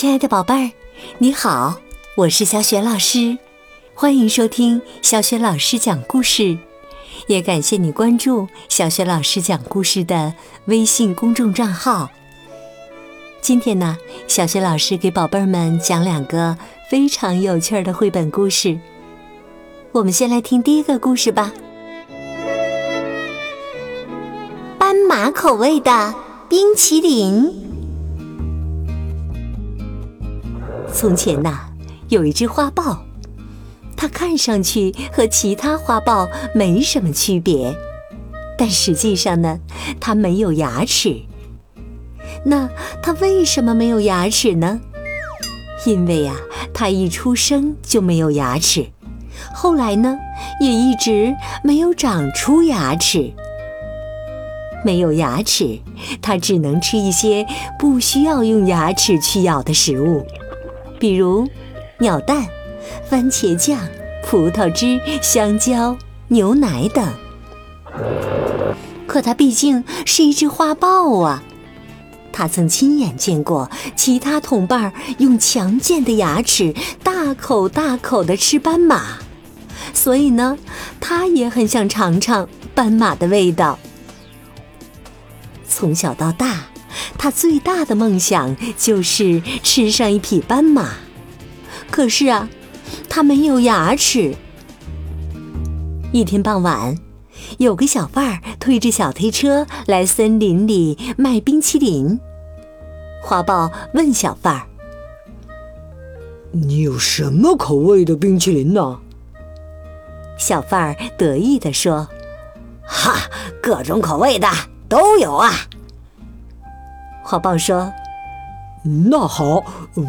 亲爱的宝贝儿，你好，我是小雪老师，欢迎收听小雪老师讲故事，也感谢你关注小雪老师讲故事的微信公众账号。今天呢，小雪老师给宝贝儿们讲两个非常有趣的绘本故事。我们先来听第一个故事吧，《斑马口味的冰淇淋》。从前呐，有一只花豹，它看上去和其他花豹没什么区别，但实际上呢，它没有牙齿。那它为什么没有牙齿呢？因为呀，它一出生就没有牙齿，后来呢，也一直没有长出牙齿。没有牙齿，它只能吃一些不需要用牙齿去咬的食物。比如鸟蛋、番茄酱、葡萄汁、香蕉、牛奶等。可它毕竟是一只花豹啊，它曾亲眼见过其他同伴用强健的牙齿大口大口地吃斑马，所以呢，它也很想尝尝斑马的味道。从小到大。他最大的梦想就是吃上一匹斑马，可是啊，他没有牙齿。一天傍晚，有个小贩儿推着小推车来森林里卖冰淇淋。花豹问小贩儿：“你有什么口味的冰淇淋呢？”小贩儿得意地说：“哈，各种口味的都有啊。”花豹说：“那好，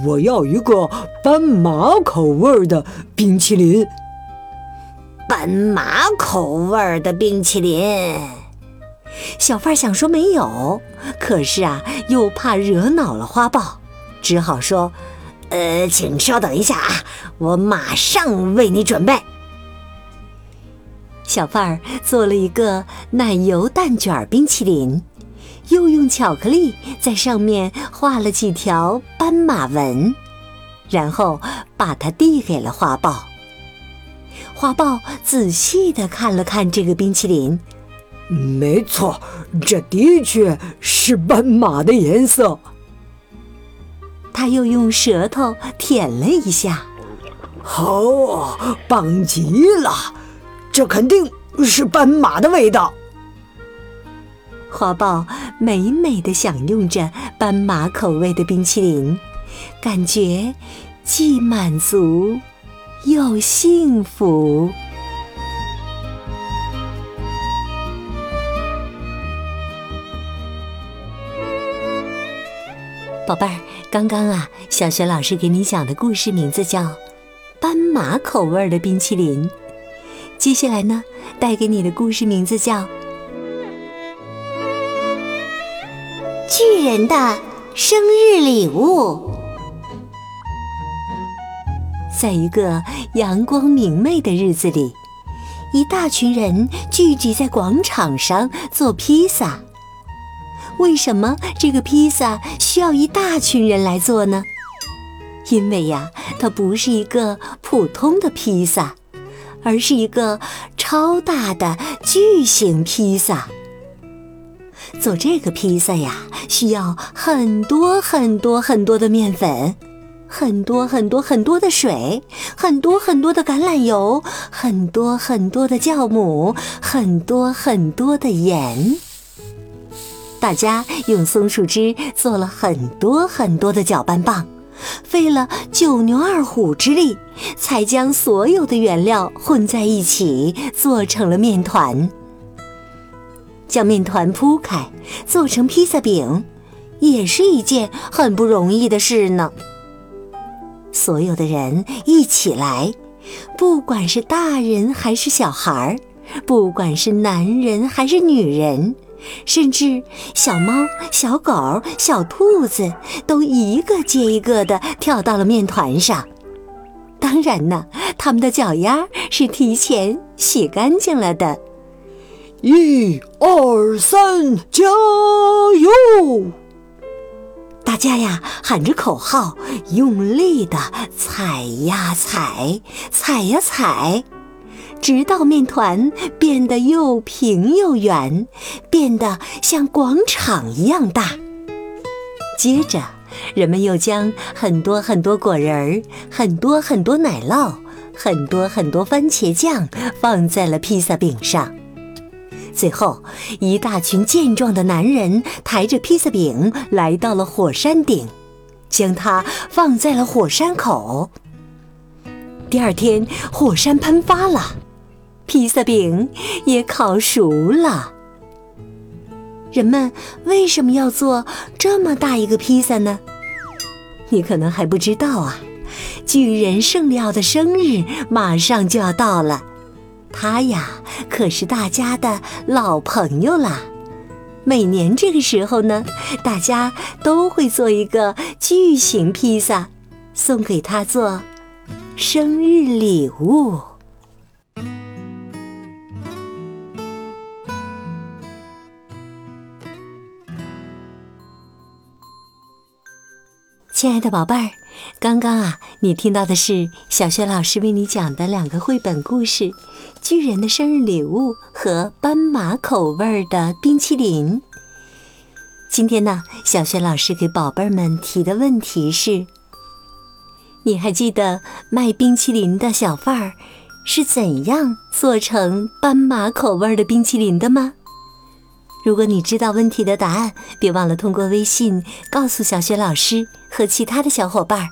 我要一个斑马口味的冰淇淋。”斑马口味的冰淇淋，小贩想说没有，可是啊，又怕惹恼了花豹，只好说：“呃，请稍等一下啊，我马上为你准备。”小贩儿做了一个奶油蛋卷冰淇淋。又用巧克力在上面画了几条斑马纹，然后把它递给了花豹。花豹仔细地看了看这个冰淇淋，没错，这的确是斑马的颜色。他又用舌头舔了一下，好，棒极了，这肯定是斑马的味道。花豹美美的享用着斑马口味的冰淇淋，感觉既满足又幸福。宝贝儿，刚刚啊，小雪老师给你讲的故事名字叫《斑马口味的冰淇淋》。接下来呢，带给你的故事名字叫。人的生日礼物，在一个阳光明媚的日子里，一大群人聚集在广场上做披萨。为什么这个披萨需要一大群人来做呢？因为呀，它不是一个普通的披萨，而是一个超大的巨型披萨。做这个披萨呀，需要很多很多很多的面粉，很多很多很多的水，很多很多的橄榄油，很多很多的酵母，很多很多的盐。大家用松树枝做了很多很多的搅拌棒，费了九牛二虎之力，才将所有的原料混在一起，做成了面团。将面团铺开，做成披萨饼，也是一件很不容易的事呢。所有的人一起来，不管是大人还是小孩儿，不管是男人还是女人，甚至小猫、小狗、小兔子，都一个接一个的跳到了面团上。当然呢，他们的脚丫是提前洗干净了的。一二三，加油！大家呀喊着口号，用力的踩呀踩，踩呀踩，直到面团变得又平又圆，变得像广场一样大。接着，人们又将很多很多果仁儿、很多很多奶酪、很多很多番茄酱放在了披萨饼上。最后，一大群健壮的男人抬着披萨饼来到了火山顶，将它放在了火山口。第二天，火山喷发了，披萨饼也烤熟了。人们为什么要做这么大一个披萨呢？你可能还不知道啊！巨人圣利奥的生日马上就要到了。他呀，可是大家的老朋友啦。每年这个时候呢，大家都会做一个巨型披萨，送给他做生日礼物。亲爱的宝贝儿。刚刚啊，你听到的是小雪老师为你讲的两个绘本故事，《巨人的生日礼物》和《斑马口味的冰淇淋》。今天呢，小雪老师给宝贝儿们提的问题是：你还记得卖冰淇淋的小贩儿是怎样做成斑马口味的冰淇淋的吗？如果你知道问题的答案，别忘了通过微信告诉小雪老师和其他的小伙伴。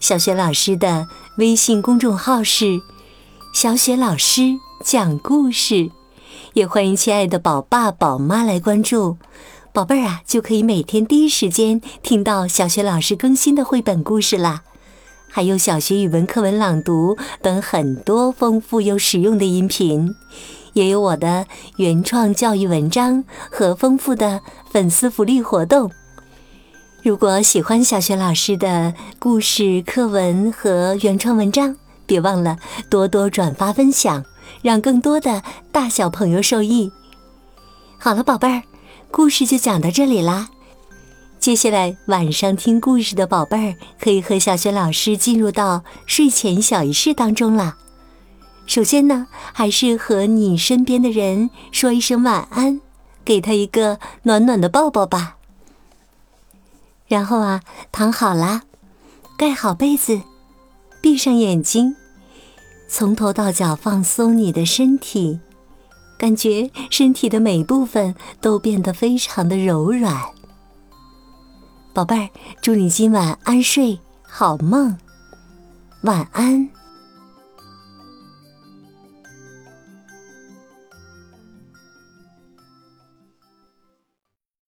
小雪老师的微信公众号是“小雪老师讲故事”，也欢迎亲爱的宝爸宝妈来关注。宝贝儿啊，就可以每天第一时间听到小雪老师更新的绘本故事啦，还有小学语文课文朗读等很多丰富又实用的音频。也有我的原创教育文章和丰富的粉丝福利活动。如果喜欢小雪老师的故事课文和原创文章，别忘了多多转发分享，让更多的大小朋友受益。好了，宝贝儿，故事就讲到这里啦。接下来晚上听故事的宝贝儿，可以和小雪老师进入到睡前小仪式当中了。首先呢，还是和你身边的人说一声晚安，给他一个暖暖的抱抱吧。然后啊，躺好了，盖好被子，闭上眼睛，从头到脚放松你的身体，感觉身体的每部分都变得非常的柔软。宝贝儿，祝你今晚安睡好梦，晚安。